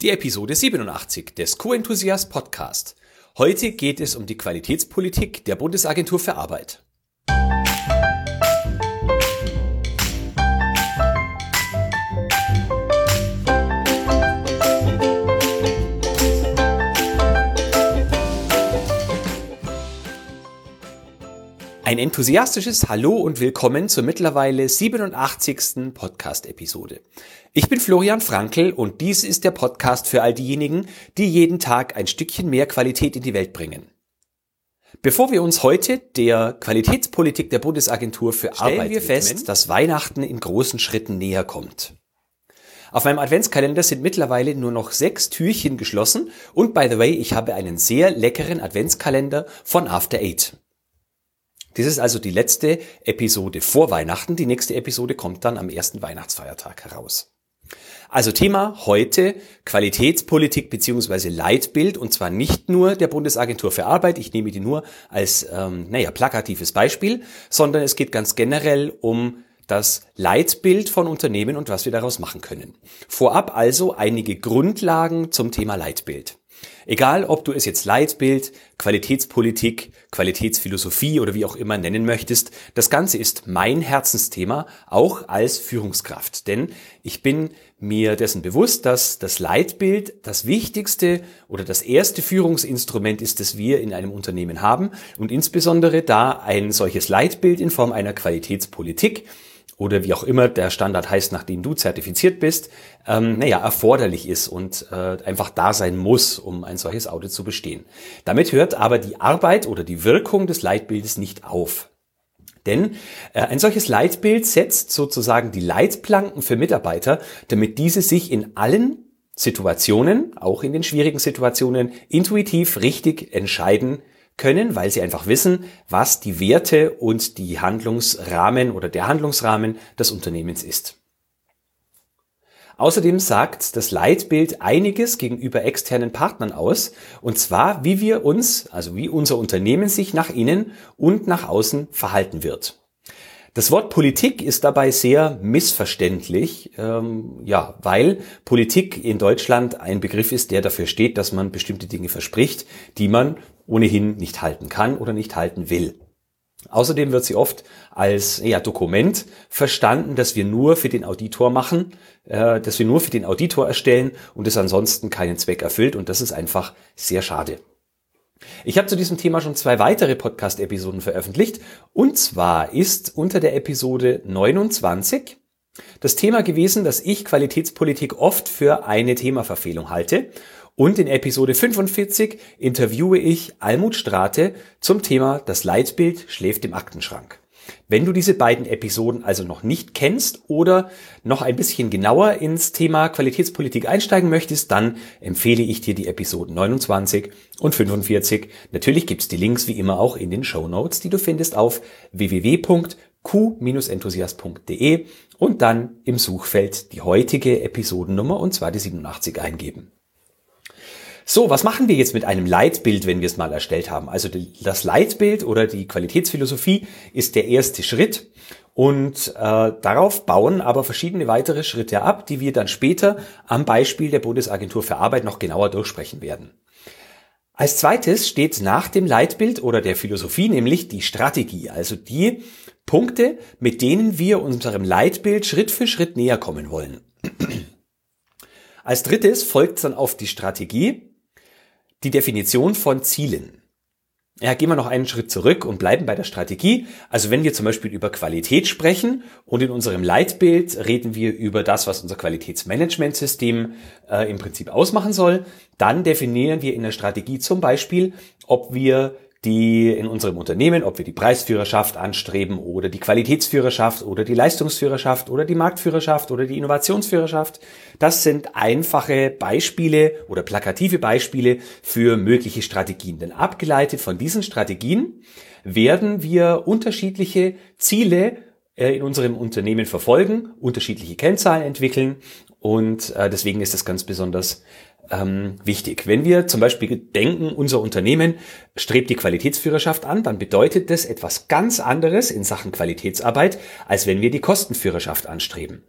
Die Episode 87 des Q-Enthusiast Podcast. Heute geht es um die Qualitätspolitik der Bundesagentur für Arbeit. Ein enthusiastisches Hallo und willkommen zur mittlerweile 87. Podcast-Episode. Ich bin Florian Frankl und dies ist der Podcast für all diejenigen, die jeden Tag ein Stückchen mehr Qualität in die Welt bringen. Bevor wir uns heute der Qualitätspolitik der Bundesagentur für Stellen Arbeit wir fest, dass Weihnachten in großen Schritten näher kommt. Auf meinem Adventskalender sind mittlerweile nur noch sechs Türchen geschlossen und by the way, ich habe einen sehr leckeren Adventskalender von After Eight. Dies ist also die letzte Episode vor Weihnachten. Die nächste Episode kommt dann am ersten Weihnachtsfeiertag heraus. Also Thema heute Qualitätspolitik beziehungsweise Leitbild und zwar nicht nur der Bundesagentur für Arbeit, ich nehme die nur als ähm, naja, plakatives Beispiel, sondern es geht ganz generell um das Leitbild von Unternehmen und was wir daraus machen können. Vorab also einige Grundlagen zum Thema Leitbild. Egal, ob du es jetzt Leitbild, Qualitätspolitik, Qualitätsphilosophie oder wie auch immer nennen möchtest, das Ganze ist mein Herzensthema, auch als Führungskraft. Denn ich bin mir dessen bewusst, dass das Leitbild das wichtigste oder das erste Führungsinstrument ist, das wir in einem Unternehmen haben und insbesondere da ein solches Leitbild in Form einer Qualitätspolitik oder wie auch immer der Standard heißt, nachdem du zertifiziert bist, ähm, naja, erforderlich ist und äh, einfach da sein muss, um ein solches Audit zu bestehen. Damit hört aber die Arbeit oder die Wirkung des Leitbildes nicht auf. Denn äh, ein solches Leitbild setzt sozusagen die Leitplanken für Mitarbeiter, damit diese sich in allen Situationen, auch in den schwierigen Situationen, intuitiv richtig entscheiden können, weil sie einfach wissen, was die Werte und die Handlungsrahmen oder der Handlungsrahmen des Unternehmens ist. Außerdem sagt das Leitbild einiges gegenüber externen Partnern aus, und zwar, wie wir uns, also wie unser Unternehmen sich nach innen und nach außen verhalten wird. Das Wort Politik ist dabei sehr missverständlich, ähm, ja, weil Politik in Deutschland ein Begriff ist, der dafür steht, dass man bestimmte Dinge verspricht, die man ohnehin nicht halten kann oder nicht halten will. Außerdem wird sie oft als ja, Dokument verstanden, dass wir nur für den Auditor machen, äh, dass wir nur für den Auditor erstellen und es ansonsten keinen Zweck erfüllt und das ist einfach sehr schade. Ich habe zu diesem Thema schon zwei weitere Podcast-Episoden veröffentlicht. Und zwar ist unter der Episode 29 das Thema gewesen, dass ich Qualitätspolitik oft für eine Themaverfehlung halte. Und in Episode 45 interviewe ich Almut Strate zum Thema Das Leitbild schläft im Aktenschrank. Wenn du diese beiden Episoden also noch nicht kennst oder noch ein bisschen genauer ins Thema Qualitätspolitik einsteigen möchtest, dann empfehle ich dir die Episoden 29 und 45. Natürlich gibt's die Links wie immer auch in den Show Notes, die du findest auf www.q-enthusiast.de und dann im Suchfeld die heutige Episodennummer und zwar die 87 eingeben. So, was machen wir jetzt mit einem Leitbild, wenn wir es mal erstellt haben? Also das Leitbild oder die Qualitätsphilosophie ist der erste Schritt und äh, darauf bauen aber verschiedene weitere Schritte ab, die wir dann später am Beispiel der Bundesagentur für Arbeit noch genauer durchsprechen werden. Als zweites steht nach dem Leitbild oder der Philosophie nämlich die Strategie, also die Punkte, mit denen wir unserem Leitbild Schritt für Schritt näher kommen wollen. Als drittes folgt dann auf die Strategie die Definition von Zielen. Ja, gehen wir noch einen Schritt zurück und bleiben bei der Strategie. Also wenn wir zum Beispiel über Qualität sprechen und in unserem Leitbild reden wir über das, was unser Qualitätsmanagementsystem äh, im Prinzip ausmachen soll, dann definieren wir in der Strategie zum Beispiel, ob wir die in unserem Unternehmen, ob wir die Preisführerschaft anstreben oder die Qualitätsführerschaft oder die Leistungsführerschaft oder die Marktführerschaft oder die Innovationsführerschaft. Das sind einfache Beispiele oder plakative Beispiele für mögliche Strategien. Denn abgeleitet von diesen Strategien werden wir unterschiedliche Ziele äh, in unserem Unternehmen verfolgen, unterschiedliche Kennzahlen entwickeln und äh, deswegen ist das ganz besonders ähm, wichtig. Wenn wir zum Beispiel denken, unser Unternehmen strebt die Qualitätsführerschaft an, dann bedeutet das etwas ganz anderes in Sachen Qualitätsarbeit, als wenn wir die Kostenführerschaft anstreben.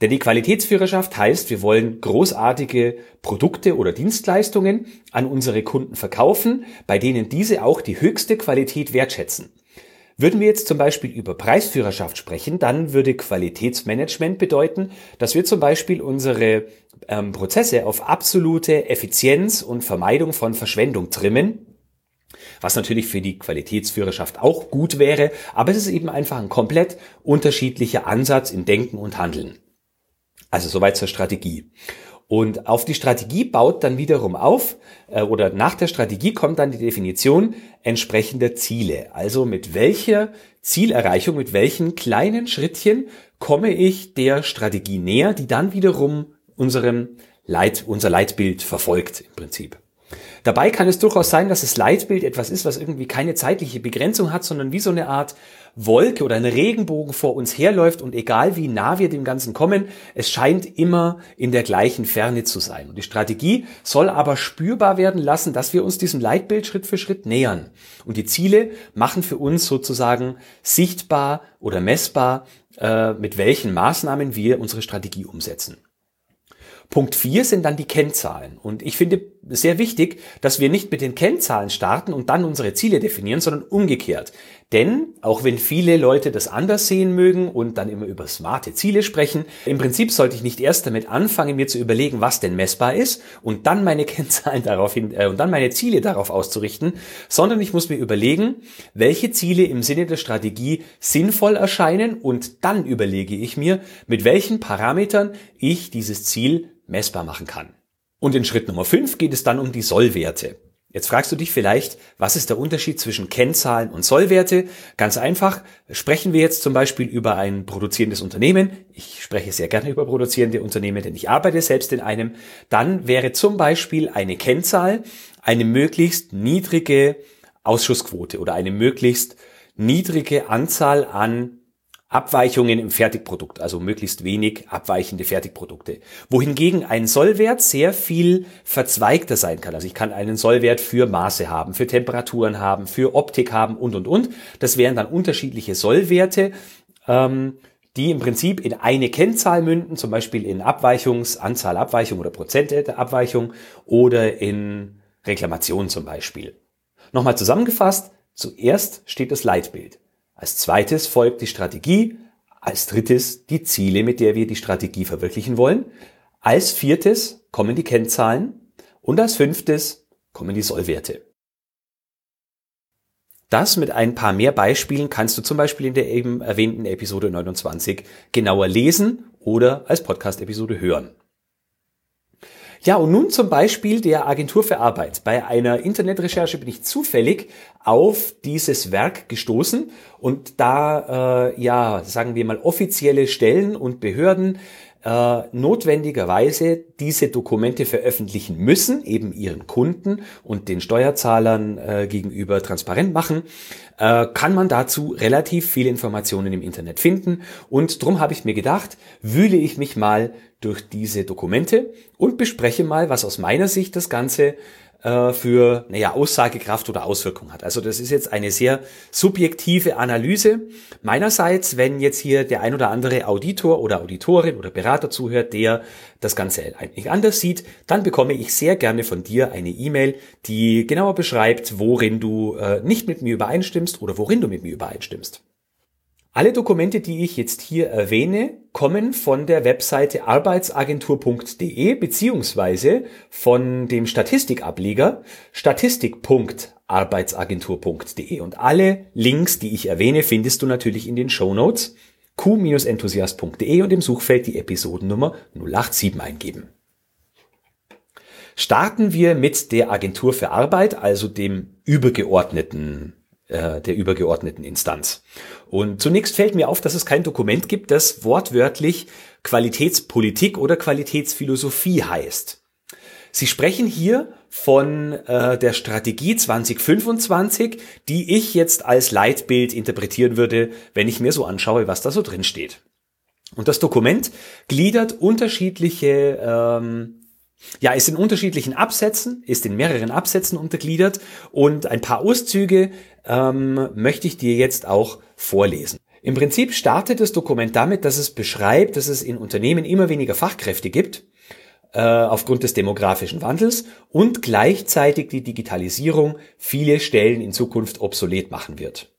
Denn die Qualitätsführerschaft heißt, wir wollen großartige Produkte oder Dienstleistungen an unsere Kunden verkaufen, bei denen diese auch die höchste Qualität wertschätzen. Würden wir jetzt zum Beispiel über Preisführerschaft sprechen, dann würde Qualitätsmanagement bedeuten, dass wir zum Beispiel unsere ähm, Prozesse auf absolute Effizienz und Vermeidung von Verschwendung trimmen, was natürlich für die Qualitätsführerschaft auch gut wäre, aber es ist eben einfach ein komplett unterschiedlicher Ansatz im Denken und Handeln. Also soweit zur Strategie. Und auf die Strategie baut dann wiederum auf, äh, oder nach der Strategie kommt dann die Definition entsprechender Ziele. Also mit welcher Zielerreichung, mit welchen kleinen Schrittchen komme ich der Strategie näher, die dann wiederum unserem Leit, unser Leitbild verfolgt im Prinzip. Dabei kann es durchaus sein, dass das Leitbild etwas ist, was irgendwie keine zeitliche Begrenzung hat, sondern wie so eine Art Wolke oder ein Regenbogen vor uns herläuft und egal wie nah wir dem Ganzen kommen, es scheint immer in der gleichen Ferne zu sein. Und die Strategie soll aber spürbar werden lassen, dass wir uns diesem Leitbild Schritt für Schritt nähern. Und die Ziele machen für uns sozusagen sichtbar oder messbar, äh, mit welchen Maßnahmen wir unsere Strategie umsetzen. Punkt 4 sind dann die Kennzahlen. Und ich finde sehr wichtig, dass wir nicht mit den Kennzahlen starten und dann unsere Ziele definieren, sondern umgekehrt. Denn auch wenn viele Leute das anders sehen mögen und dann immer über smarte Ziele sprechen, im Prinzip sollte ich nicht erst damit anfangen, mir zu überlegen, was denn messbar ist und dann meine Kennzahlen darauf hin, äh, und dann meine Ziele darauf auszurichten, sondern ich muss mir überlegen, welche Ziele im Sinne der Strategie sinnvoll erscheinen und dann überlege ich mir, mit welchen Parametern ich dieses Ziel messbar machen kann. Und in Schritt Nummer 5 geht es dann um die Sollwerte. Jetzt fragst du dich vielleicht, was ist der Unterschied zwischen Kennzahlen und Sollwerte? Ganz einfach, sprechen wir jetzt zum Beispiel über ein produzierendes Unternehmen. Ich spreche sehr gerne über produzierende Unternehmen, denn ich arbeite selbst in einem. Dann wäre zum Beispiel eine Kennzahl eine möglichst niedrige Ausschussquote oder eine möglichst niedrige Anzahl an Abweichungen im Fertigprodukt, also möglichst wenig abweichende Fertigprodukte. Wohingegen ein Sollwert sehr viel verzweigter sein kann. Also ich kann einen Sollwert für Maße haben, für Temperaturen haben, für Optik haben und, und, und. Das wären dann unterschiedliche Sollwerte, ähm, die im Prinzip in eine Kennzahl münden, zum Beispiel in Abweichungs, Anzahl Abweichung oder Prozente der Abweichung oder in Reklamation zum Beispiel. Nochmal zusammengefasst, zuerst steht das Leitbild. Als zweites folgt die Strategie. Als drittes die Ziele, mit der wir die Strategie verwirklichen wollen. Als viertes kommen die Kennzahlen. Und als fünftes kommen die Sollwerte. Das mit ein paar mehr Beispielen kannst du zum Beispiel in der eben erwähnten Episode 29 genauer lesen oder als Podcast-Episode hören. Ja, und nun zum Beispiel der Agentur für Arbeit. Bei einer Internetrecherche bin ich zufällig auf dieses Werk gestoßen und da, äh, ja, sagen wir mal, offizielle Stellen und Behörden äh, notwendigerweise diese Dokumente veröffentlichen müssen, eben ihren Kunden und den Steuerzahlern äh, gegenüber transparent machen, äh, kann man dazu relativ viele Informationen im Internet finden. Und drum habe ich mir gedacht, wühle ich mich mal durch diese Dokumente und bespreche mal, was aus meiner Sicht das Ganze äh, für naja, Aussagekraft oder Auswirkung hat. Also das ist jetzt eine sehr subjektive Analyse. Meinerseits, wenn jetzt hier der ein oder andere Auditor oder Auditorin oder Berater zuhört, der das Ganze eigentlich anders sieht, dann bekomme ich sehr gerne von dir eine E-Mail, die genauer beschreibt, worin du äh, nicht mit mir übereinstimmst oder worin du mit mir übereinstimmst. Alle Dokumente, die ich jetzt hier erwähne, kommen von der Webseite arbeitsagentur.de beziehungsweise von dem Statistikableger statistik.arbeitsagentur.de und alle Links, die ich erwähne, findest du natürlich in den Show Notes q-enthusiast.de und im Suchfeld die Episodennummer 087 eingeben. Starten wir mit der Agentur für Arbeit, also dem übergeordneten äh, der übergeordneten Instanz. Und zunächst fällt mir auf, dass es kein Dokument gibt, das wortwörtlich Qualitätspolitik oder Qualitätsphilosophie heißt. Sie sprechen hier von äh, der Strategie 2025, die ich jetzt als Leitbild interpretieren würde, wenn ich mir so anschaue, was da so drin steht. Und das Dokument gliedert unterschiedliche, ähm, ja, ist in unterschiedlichen Absätzen, ist in mehreren Absätzen untergliedert und ein paar Auszüge ähm, möchte ich dir jetzt auch vorlesen. Im Prinzip startet das Dokument damit, dass es beschreibt, dass es in Unternehmen immer weniger Fachkräfte gibt äh, aufgrund des demografischen Wandels und gleichzeitig die Digitalisierung viele Stellen in Zukunft obsolet machen wird.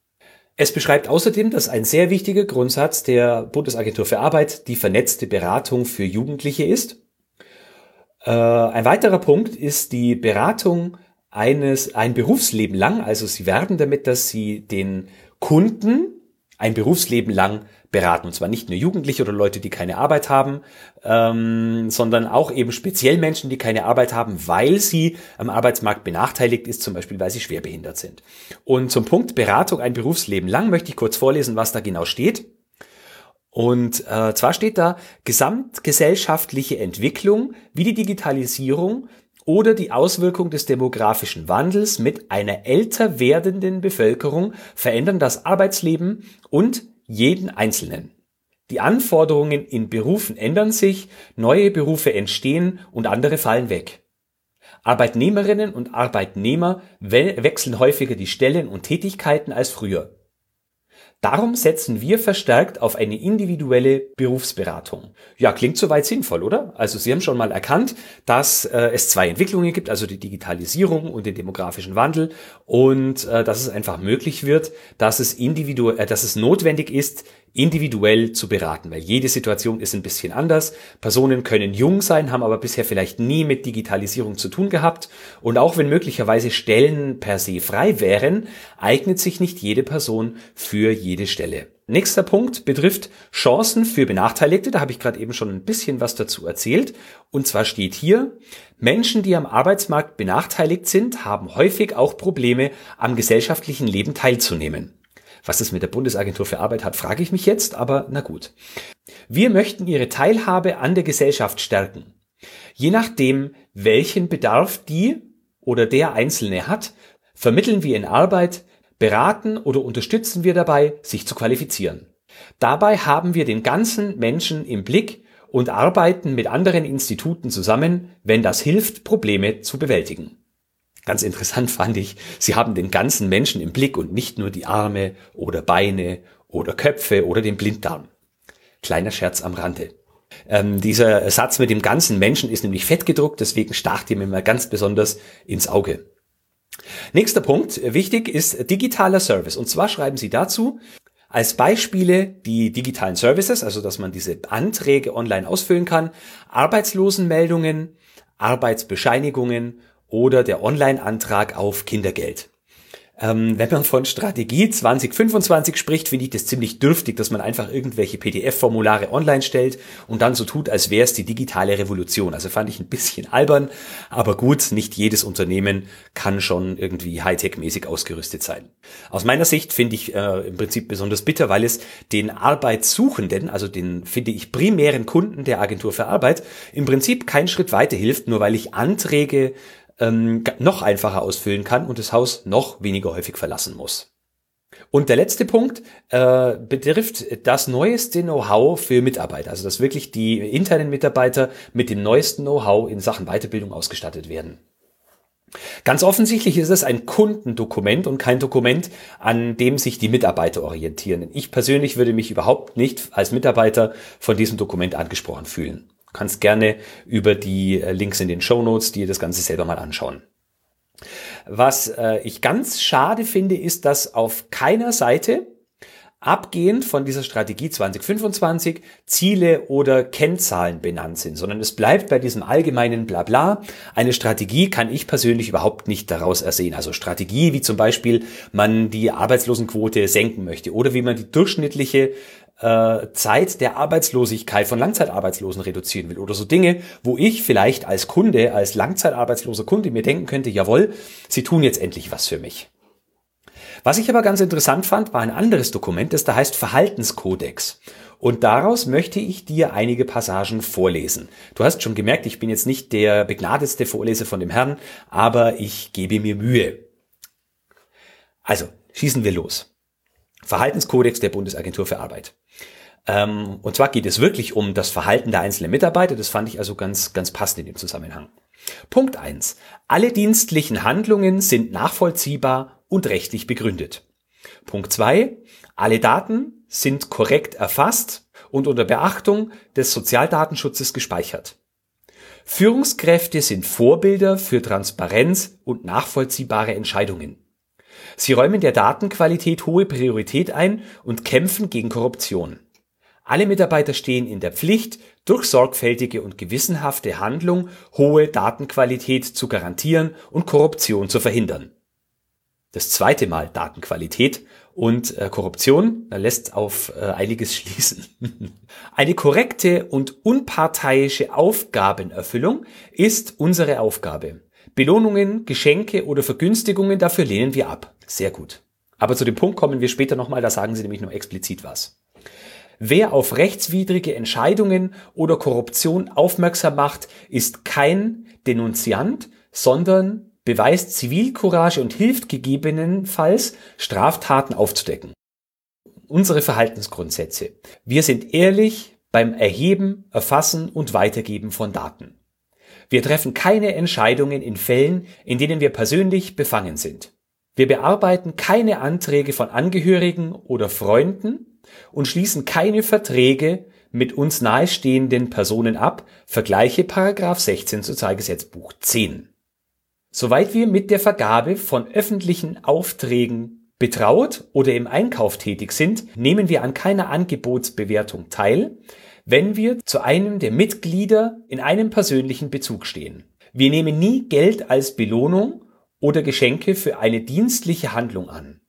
Es beschreibt außerdem, dass ein sehr wichtiger Grundsatz der Bundesagentur für Arbeit die vernetzte Beratung für Jugendliche ist. Äh, ein weiterer Punkt ist die Beratung eines ein Berufsleben lang. Also sie werden damit, dass sie den Kunden ein Berufsleben lang beraten. Und zwar nicht nur Jugendliche oder Leute, die keine Arbeit haben, ähm, sondern auch eben speziell Menschen, die keine Arbeit haben, weil sie am Arbeitsmarkt benachteiligt ist, zum Beispiel weil sie schwerbehindert sind. Und zum Punkt Beratung ein Berufsleben lang möchte ich kurz vorlesen, was da genau steht. Und äh, zwar steht da gesamtgesellschaftliche Entwicklung wie die Digitalisierung oder die Auswirkung des demografischen Wandels mit einer älter werdenden Bevölkerung verändern das Arbeitsleben und jeden Einzelnen. Die Anforderungen in Berufen ändern sich, neue Berufe entstehen und andere fallen weg. Arbeitnehmerinnen und Arbeitnehmer wechseln häufiger die Stellen und Tätigkeiten als früher. Darum setzen wir verstärkt auf eine individuelle Berufsberatung. Ja, klingt soweit sinnvoll, oder? Also Sie haben schon mal erkannt, dass äh, es zwei Entwicklungen gibt, also die Digitalisierung und den demografischen Wandel und äh, dass es einfach möglich wird, dass es individuell, äh, dass es notwendig ist, individuell zu beraten, weil jede Situation ist ein bisschen anders. Personen können jung sein, haben aber bisher vielleicht nie mit Digitalisierung zu tun gehabt. Und auch wenn möglicherweise Stellen per se frei wären, eignet sich nicht jede Person für jede Stelle. Nächster Punkt betrifft Chancen für Benachteiligte. Da habe ich gerade eben schon ein bisschen was dazu erzählt. Und zwar steht hier, Menschen, die am Arbeitsmarkt benachteiligt sind, haben häufig auch Probleme, am gesellschaftlichen Leben teilzunehmen. Was es mit der Bundesagentur für Arbeit hat, frage ich mich jetzt, aber na gut. Wir möchten ihre Teilhabe an der Gesellschaft stärken. Je nachdem, welchen Bedarf die oder der Einzelne hat, vermitteln wir in Arbeit, beraten oder unterstützen wir dabei, sich zu qualifizieren. Dabei haben wir den ganzen Menschen im Blick und arbeiten mit anderen Instituten zusammen, wenn das hilft, Probleme zu bewältigen. Ganz interessant fand ich, sie haben den ganzen Menschen im Blick und nicht nur die Arme oder Beine oder Köpfe oder den Blinddarm. Kleiner Scherz am Rande. Ähm, dieser Satz mit dem ganzen Menschen ist nämlich fett gedruckt, deswegen stach ihm immer ganz besonders ins Auge. Nächster Punkt, wichtig ist digitaler Service. Und zwar schreiben Sie dazu, als Beispiele die digitalen Services, also dass man diese Anträge online ausfüllen kann, Arbeitslosenmeldungen, Arbeitsbescheinigungen oder der Online-Antrag auf Kindergeld. Ähm, wenn man von Strategie 2025 spricht, finde ich das ziemlich dürftig, dass man einfach irgendwelche PDF-Formulare online stellt und dann so tut, als wäre es die digitale Revolution. Also fand ich ein bisschen albern, aber gut, nicht jedes Unternehmen kann schon irgendwie Hightech-mäßig ausgerüstet sein. Aus meiner Sicht finde ich äh, im Prinzip besonders bitter, weil es den Arbeitssuchenden, also den, finde ich, primären Kunden der Agentur für Arbeit, im Prinzip keinen Schritt weiter hilft, nur weil ich Anträge ähm, noch einfacher ausfüllen kann und das Haus noch weniger häufig verlassen muss. Und der letzte Punkt äh, betrifft das neueste Know-how für Mitarbeiter, also dass wirklich die internen Mitarbeiter mit dem neuesten Know-how in Sachen Weiterbildung ausgestattet werden. Ganz offensichtlich ist es ein Kundendokument und kein Dokument, an dem sich die Mitarbeiter orientieren. Ich persönlich würde mich überhaupt nicht als Mitarbeiter von diesem Dokument angesprochen fühlen kannst gerne über die äh, Links in den Show Notes dir das Ganze selber mal anschauen. Was äh, ich ganz schade finde, ist, dass auf keiner Seite abgehend von dieser Strategie 2025 Ziele oder Kennzahlen benannt sind, sondern es bleibt bei diesem allgemeinen Blabla. Eine Strategie kann ich persönlich überhaupt nicht daraus ersehen. Also Strategie, wie zum Beispiel man die Arbeitslosenquote senken möchte oder wie man die durchschnittliche äh, Zeit der Arbeitslosigkeit von Langzeitarbeitslosen reduzieren will oder so Dinge, wo ich vielleicht als Kunde, als langzeitarbeitsloser Kunde mir denken könnte, jawohl, sie tun jetzt endlich was für mich. Was ich aber ganz interessant fand, war ein anderes Dokument, das da heißt Verhaltenskodex. Und daraus möchte ich dir einige Passagen vorlesen. Du hast schon gemerkt, ich bin jetzt nicht der begnadetste Vorleser von dem Herrn, aber ich gebe mir Mühe. Also, schießen wir los. Verhaltenskodex der Bundesagentur für Arbeit. Ähm, und zwar geht es wirklich um das Verhalten der einzelnen Mitarbeiter. Das fand ich also ganz, ganz passend in dem Zusammenhang. Punkt eins: Alle dienstlichen Handlungen sind nachvollziehbar und rechtlich begründet. Punkt zwei: Alle Daten sind korrekt erfasst und unter Beachtung des Sozialdatenschutzes gespeichert. Führungskräfte sind Vorbilder für Transparenz und nachvollziehbare Entscheidungen. Sie räumen der Datenqualität hohe Priorität ein und kämpfen gegen Korruption. Alle Mitarbeiter stehen in der Pflicht, durch sorgfältige und gewissenhafte Handlung hohe Datenqualität zu garantieren und Korruption zu verhindern. Das zweite Mal Datenqualität und äh, Korruption lässt auf äh, einiges schließen. Eine korrekte und unparteiische Aufgabenerfüllung ist unsere Aufgabe. Belohnungen, Geschenke oder Vergünstigungen dafür lehnen wir ab. Sehr gut. Aber zu dem Punkt kommen wir später nochmal, da sagen Sie nämlich nur explizit was. Wer auf rechtswidrige Entscheidungen oder Korruption aufmerksam macht, ist kein Denunziant, sondern beweist Zivilcourage und hilft gegebenenfalls, Straftaten aufzudecken. Unsere Verhaltensgrundsätze. Wir sind ehrlich beim Erheben, Erfassen und Weitergeben von Daten. Wir treffen keine Entscheidungen in Fällen, in denen wir persönlich befangen sind. Wir bearbeiten keine Anträge von Angehörigen oder Freunden, und schließen keine Verträge mit uns nahestehenden Personen ab, vergleiche Paragraph 16 Sozialgesetzbuch 10. Soweit wir mit der Vergabe von öffentlichen Aufträgen betraut oder im Einkauf tätig sind, nehmen wir an keiner Angebotsbewertung teil, wenn wir zu einem der Mitglieder in einem persönlichen Bezug stehen. Wir nehmen nie Geld als Belohnung oder Geschenke für eine dienstliche Handlung an.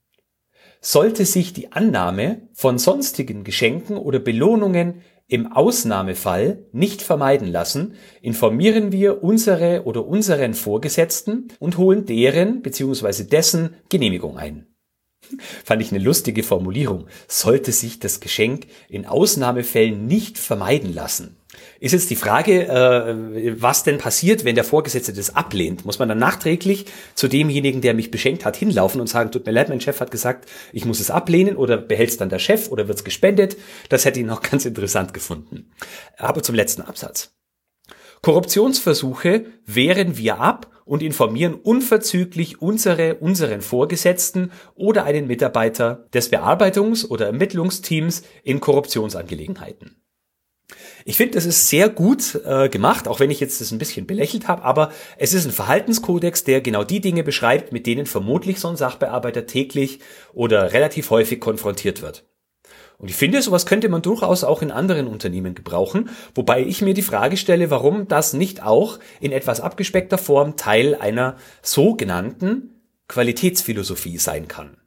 Sollte sich die Annahme von sonstigen Geschenken oder Belohnungen im Ausnahmefall nicht vermeiden lassen, informieren wir unsere oder unseren Vorgesetzten und holen deren bzw. dessen Genehmigung ein. Fand ich eine lustige Formulierung. Sollte sich das Geschenk in Ausnahmefällen nicht vermeiden lassen. Ist jetzt die Frage, äh, was denn passiert, wenn der Vorgesetzte das ablehnt? Muss man dann nachträglich zu demjenigen, der mich beschenkt hat, hinlaufen und sagen, tut mir leid, mein Chef hat gesagt, ich muss es ablehnen oder behält es dann der Chef oder wird es gespendet? Das hätte ich noch ganz interessant gefunden. Aber zum letzten Absatz. Korruptionsversuche wehren wir ab und informieren unverzüglich unsere, unseren Vorgesetzten oder einen Mitarbeiter des Bearbeitungs- oder Ermittlungsteams in Korruptionsangelegenheiten. Ich finde, das ist sehr gut äh, gemacht, auch wenn ich jetzt das ein bisschen belächelt habe, aber es ist ein Verhaltenskodex, der genau die Dinge beschreibt, mit denen vermutlich so ein Sachbearbeiter täglich oder relativ häufig konfrontiert wird. Und ich finde, sowas könnte man durchaus auch in anderen Unternehmen gebrauchen, wobei ich mir die Frage stelle, warum das nicht auch in etwas abgespeckter Form Teil einer sogenannten Qualitätsphilosophie sein kann.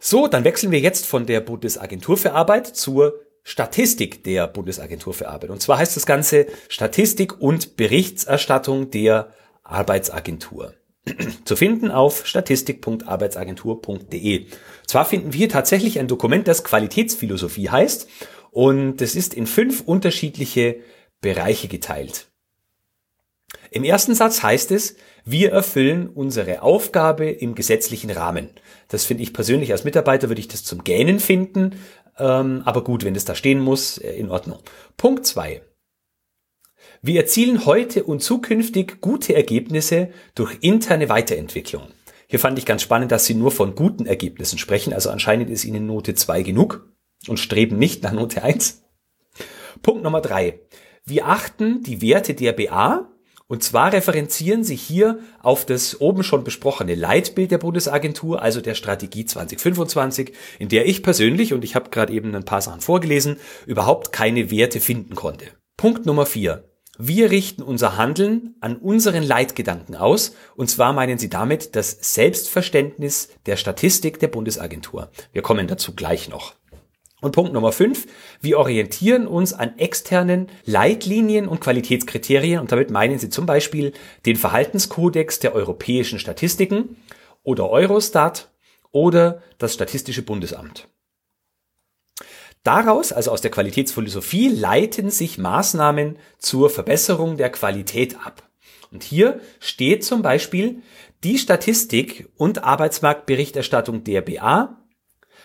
So, dann wechseln wir jetzt von der Bundesagentur für Arbeit zur Statistik der Bundesagentur für Arbeit. Und zwar heißt das Ganze Statistik und Berichterstattung der Arbeitsagentur. Zu finden auf statistik.arbeitsagentur.de. Zwar finden wir tatsächlich ein Dokument, das Qualitätsphilosophie heißt und es ist in fünf unterschiedliche Bereiche geteilt. Im ersten Satz heißt es, wir erfüllen unsere Aufgabe im gesetzlichen Rahmen. Das finde ich persönlich als Mitarbeiter würde ich das zum Gähnen finden, ähm, aber gut, wenn das da stehen muss, äh, in Ordnung. Punkt zwei: Wir erzielen heute und zukünftig gute Ergebnisse durch interne Weiterentwicklung. Hier fand ich ganz spannend, dass Sie nur von guten Ergebnissen sprechen, also anscheinend ist Ihnen Note 2 genug und streben nicht nach Note 1. Punkt Nummer drei: Wir achten die Werte der BA und zwar referenzieren sie hier auf das oben schon besprochene Leitbild der Bundesagentur, also der Strategie 2025, in der ich persönlich, und ich habe gerade eben ein paar Sachen vorgelesen, überhaupt keine Werte finden konnte. Punkt Nummer vier. Wir richten unser Handeln an unseren Leitgedanken aus, und zwar meinen sie damit das Selbstverständnis der Statistik der Bundesagentur. Wir kommen dazu gleich noch. Und Punkt Nummer fünf, wir orientieren uns an externen Leitlinien und Qualitätskriterien und damit meinen Sie zum Beispiel den Verhaltenskodex der europäischen Statistiken oder Eurostat oder das Statistische Bundesamt. Daraus, also aus der Qualitätsphilosophie, leiten sich Maßnahmen zur Verbesserung der Qualität ab. Und hier steht zum Beispiel die Statistik und Arbeitsmarktberichterstattung der BA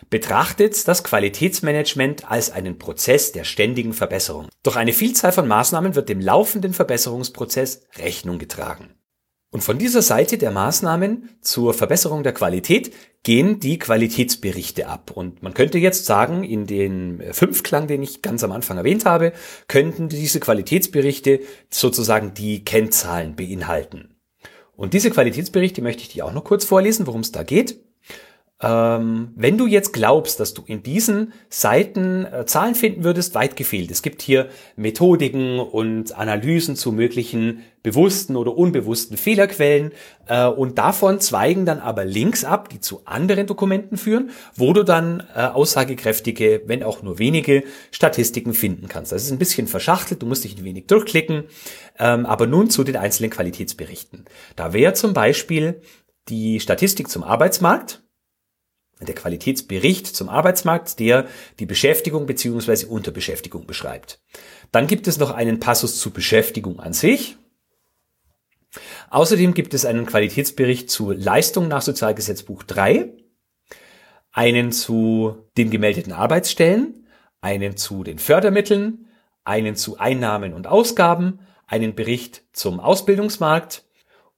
betrachtet das Qualitätsmanagement als einen Prozess der ständigen Verbesserung. Durch eine Vielzahl von Maßnahmen wird dem laufenden Verbesserungsprozess Rechnung getragen. Und von dieser Seite der Maßnahmen zur Verbesserung der Qualität gehen die Qualitätsberichte ab. Und man könnte jetzt sagen, in den Fünfklang, den ich ganz am Anfang erwähnt habe, könnten diese Qualitätsberichte sozusagen die Kennzahlen beinhalten. Und diese Qualitätsberichte möchte ich dir auch noch kurz vorlesen, worum es da geht. Ähm, wenn du jetzt glaubst, dass du in diesen Seiten äh, Zahlen finden würdest, weit gefehlt. Es gibt hier Methodiken und Analysen zu möglichen bewussten oder unbewussten Fehlerquellen äh, und davon zweigen dann aber Links ab, die zu anderen Dokumenten führen, wo du dann äh, aussagekräftige, wenn auch nur wenige Statistiken finden kannst. Das ist ein bisschen verschachtelt, du musst dich ein wenig durchklicken, ähm, aber nun zu den einzelnen Qualitätsberichten. Da wäre zum Beispiel die Statistik zum Arbeitsmarkt, der Qualitätsbericht zum Arbeitsmarkt, der die Beschäftigung bzw. Unterbeschäftigung beschreibt. Dann gibt es noch einen Passus zur Beschäftigung an sich. Außerdem gibt es einen Qualitätsbericht zu Leistung nach Sozialgesetzbuch 3, einen zu den gemeldeten Arbeitsstellen, einen zu den Fördermitteln, einen zu Einnahmen und Ausgaben, einen Bericht zum Ausbildungsmarkt,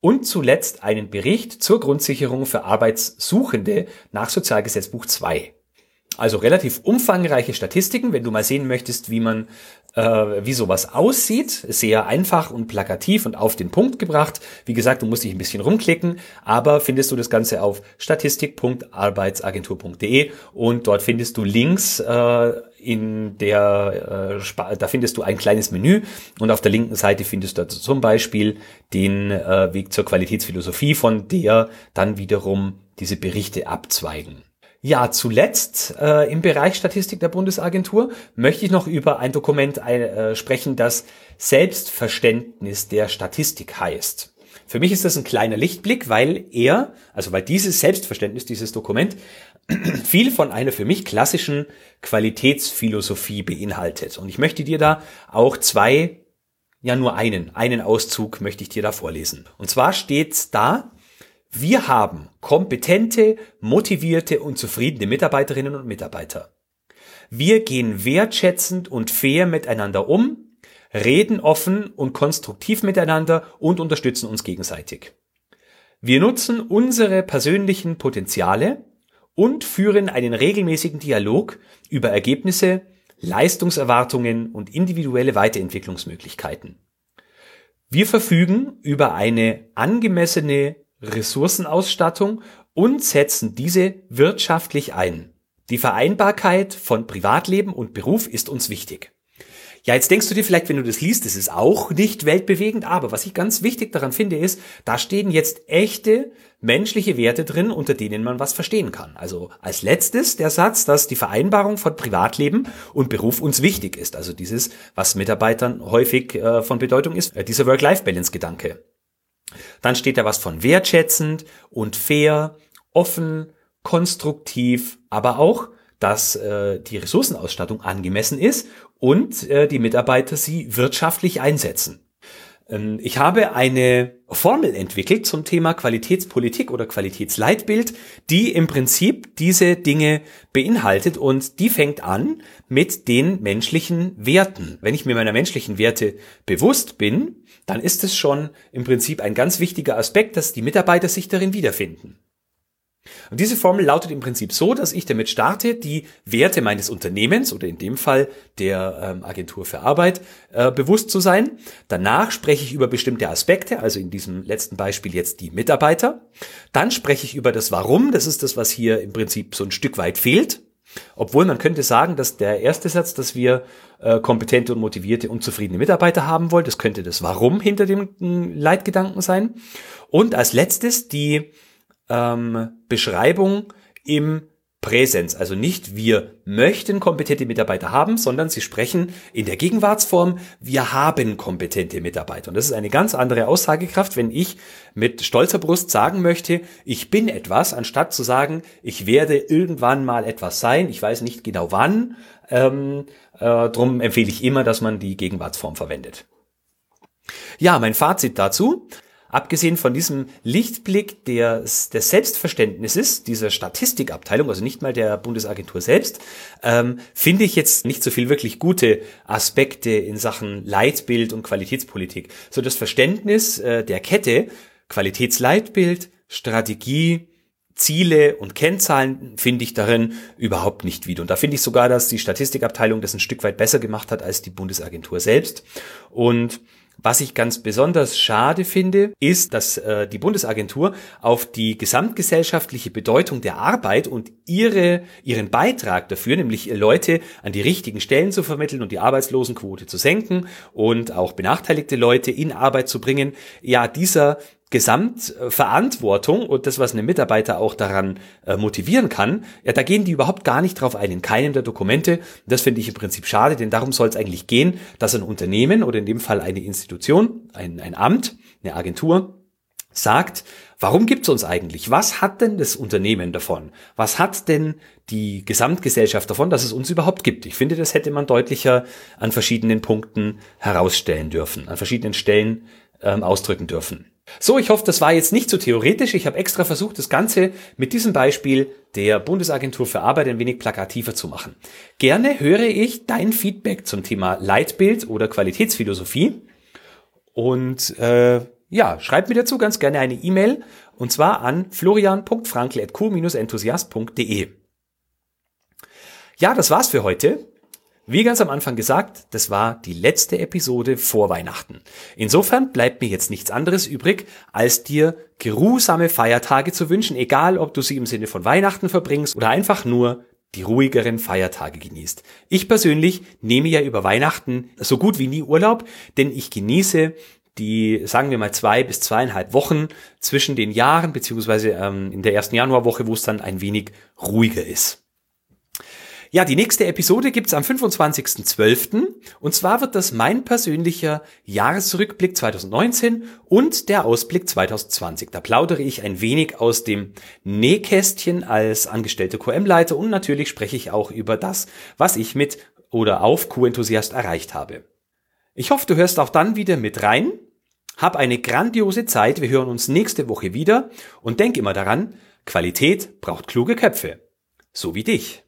und zuletzt einen Bericht zur Grundsicherung für Arbeitssuchende nach Sozialgesetzbuch 2. Also relativ umfangreiche Statistiken, wenn du mal sehen möchtest, wie man, äh, wie sowas aussieht. Sehr einfach und plakativ und auf den Punkt gebracht. Wie gesagt, du musst dich ein bisschen rumklicken, aber findest du das Ganze auf statistik.arbeitsagentur.de und dort findest du Links äh, in der, äh, da findest du ein kleines Menü und auf der linken Seite findest du zum Beispiel den äh, Weg zur Qualitätsphilosophie, von der dann wiederum diese Berichte abzweigen. Ja, zuletzt äh, im Bereich Statistik der Bundesagentur möchte ich noch über ein Dokument äh, sprechen, das Selbstverständnis der Statistik heißt. Für mich ist das ein kleiner Lichtblick, weil er, also weil dieses Selbstverständnis, dieses Dokument viel von einer für mich klassischen Qualitätsphilosophie beinhaltet. Und ich möchte dir da auch zwei, ja nur einen, einen Auszug möchte ich dir da vorlesen. Und zwar steht da, wir haben kompetente, motivierte und zufriedene Mitarbeiterinnen und Mitarbeiter. Wir gehen wertschätzend und fair miteinander um, reden offen und konstruktiv miteinander und unterstützen uns gegenseitig. Wir nutzen unsere persönlichen Potenziale und führen einen regelmäßigen Dialog über Ergebnisse, Leistungserwartungen und individuelle Weiterentwicklungsmöglichkeiten. Wir verfügen über eine angemessene Ressourcenausstattung und setzen diese wirtschaftlich ein. Die Vereinbarkeit von Privatleben und Beruf ist uns wichtig. Ja, jetzt denkst du dir vielleicht, wenn du das liest, das ist auch nicht weltbewegend, aber was ich ganz wichtig daran finde, ist, da stehen jetzt echte menschliche Werte drin, unter denen man was verstehen kann. Also als letztes der Satz, dass die Vereinbarung von Privatleben und Beruf uns wichtig ist. Also dieses, was Mitarbeitern häufig äh, von Bedeutung ist, äh, dieser Work-Life-Balance-Gedanke. Dann steht da was von wertschätzend und fair, offen, konstruktiv, aber auch, dass äh, die Ressourcenausstattung angemessen ist und äh, die Mitarbeiter sie wirtschaftlich einsetzen. Ähm, ich habe eine Formel entwickelt zum Thema Qualitätspolitik oder Qualitätsleitbild, die im Prinzip diese Dinge beinhaltet und die fängt an mit den menschlichen Werten. Wenn ich mir meiner menschlichen Werte bewusst bin, dann ist es schon im Prinzip ein ganz wichtiger Aspekt, dass die Mitarbeiter sich darin wiederfinden. Und diese Formel lautet im Prinzip so, dass ich damit starte, die Werte meines Unternehmens oder in dem Fall der ähm, Agentur für Arbeit äh, bewusst zu sein. Danach spreche ich über bestimmte Aspekte, also in diesem letzten Beispiel jetzt die Mitarbeiter. Dann spreche ich über das Warum, das ist das, was hier im Prinzip so ein Stück weit fehlt. Obwohl man könnte sagen, dass der erste Satz, dass wir äh, kompetente und motivierte und zufriedene Mitarbeiter haben wollen, das könnte das Warum hinter dem äh, Leitgedanken sein. Und als letztes die ähm, Beschreibung im Präsens. Also nicht wir möchten kompetente Mitarbeiter haben, sondern sie sprechen in der Gegenwartsform, wir haben kompetente Mitarbeiter. Und das ist eine ganz andere Aussagekraft, wenn ich mit stolzer Brust sagen möchte, ich bin etwas, anstatt zu sagen, ich werde irgendwann mal etwas sein, ich weiß nicht genau wann. Ähm, äh, drum empfehle ich immer, dass man die Gegenwartsform verwendet. Ja, mein Fazit dazu. Abgesehen von diesem Lichtblick der, des Selbstverständnisses dieser Statistikabteilung, also nicht mal der Bundesagentur selbst, ähm, finde ich jetzt nicht so viel wirklich gute Aspekte in Sachen Leitbild und Qualitätspolitik. So das Verständnis äh, der Kette, Qualitätsleitbild, Strategie, Ziele und Kennzahlen finde ich darin überhaupt nicht wieder. Und da finde ich sogar, dass die Statistikabteilung das ein Stück weit besser gemacht hat als die Bundesagentur selbst. Und was ich ganz besonders schade finde, ist, dass äh, die Bundesagentur auf die gesamtgesellschaftliche Bedeutung der Arbeit und ihre, ihren Beitrag dafür, nämlich Leute an die richtigen Stellen zu vermitteln und die Arbeitslosenquote zu senken und auch benachteiligte Leute in Arbeit zu bringen, ja, dieser Gesamtverantwortung und das, was eine Mitarbeiter auch daran äh, motivieren kann, ja, da gehen die überhaupt gar nicht drauf ein, in keinem der Dokumente. Das finde ich im Prinzip schade, denn darum soll es eigentlich gehen, dass ein Unternehmen oder in dem Fall eine Institution, ein, ein Amt, eine Agentur, sagt, warum gibt's uns eigentlich? Was hat denn das Unternehmen davon? Was hat denn die Gesamtgesellschaft davon, dass es uns überhaupt gibt? Ich finde, das hätte man deutlicher an verschiedenen Punkten herausstellen dürfen, an verschiedenen Stellen ähm, ausdrücken dürfen. So, ich hoffe, das war jetzt nicht so theoretisch. Ich habe extra versucht, das Ganze mit diesem Beispiel der Bundesagentur für Arbeit ein wenig plakativer zu machen. Gerne höre ich dein Feedback zum Thema Leitbild oder Qualitätsphilosophie. Und äh, ja, schreib mir dazu ganz gerne eine E-Mail und zwar an florian.frankl.q-enthusiast.de. Ja, das war's für heute. Wie ganz am Anfang gesagt, das war die letzte Episode vor Weihnachten. Insofern bleibt mir jetzt nichts anderes übrig, als dir geruhsame Feiertage zu wünschen, egal ob du sie im Sinne von Weihnachten verbringst oder einfach nur die ruhigeren Feiertage genießt. Ich persönlich nehme ja über Weihnachten so gut wie nie Urlaub, denn ich genieße die, sagen wir mal, zwei bis zweieinhalb Wochen zwischen den Jahren, beziehungsweise ähm, in der ersten Januarwoche, wo es dann ein wenig ruhiger ist. Ja, die nächste Episode gibt's am 25.12. Und zwar wird das mein persönlicher Jahresrückblick 2019 und der Ausblick 2020. Da plaudere ich ein wenig aus dem Nähkästchen als angestellter QM-Leiter und natürlich spreche ich auch über das, was ich mit oder auf Q-Enthusiast erreicht habe. Ich hoffe, du hörst auch dann wieder mit rein. Hab eine grandiose Zeit. Wir hören uns nächste Woche wieder und denk immer daran, Qualität braucht kluge Köpfe. So wie dich.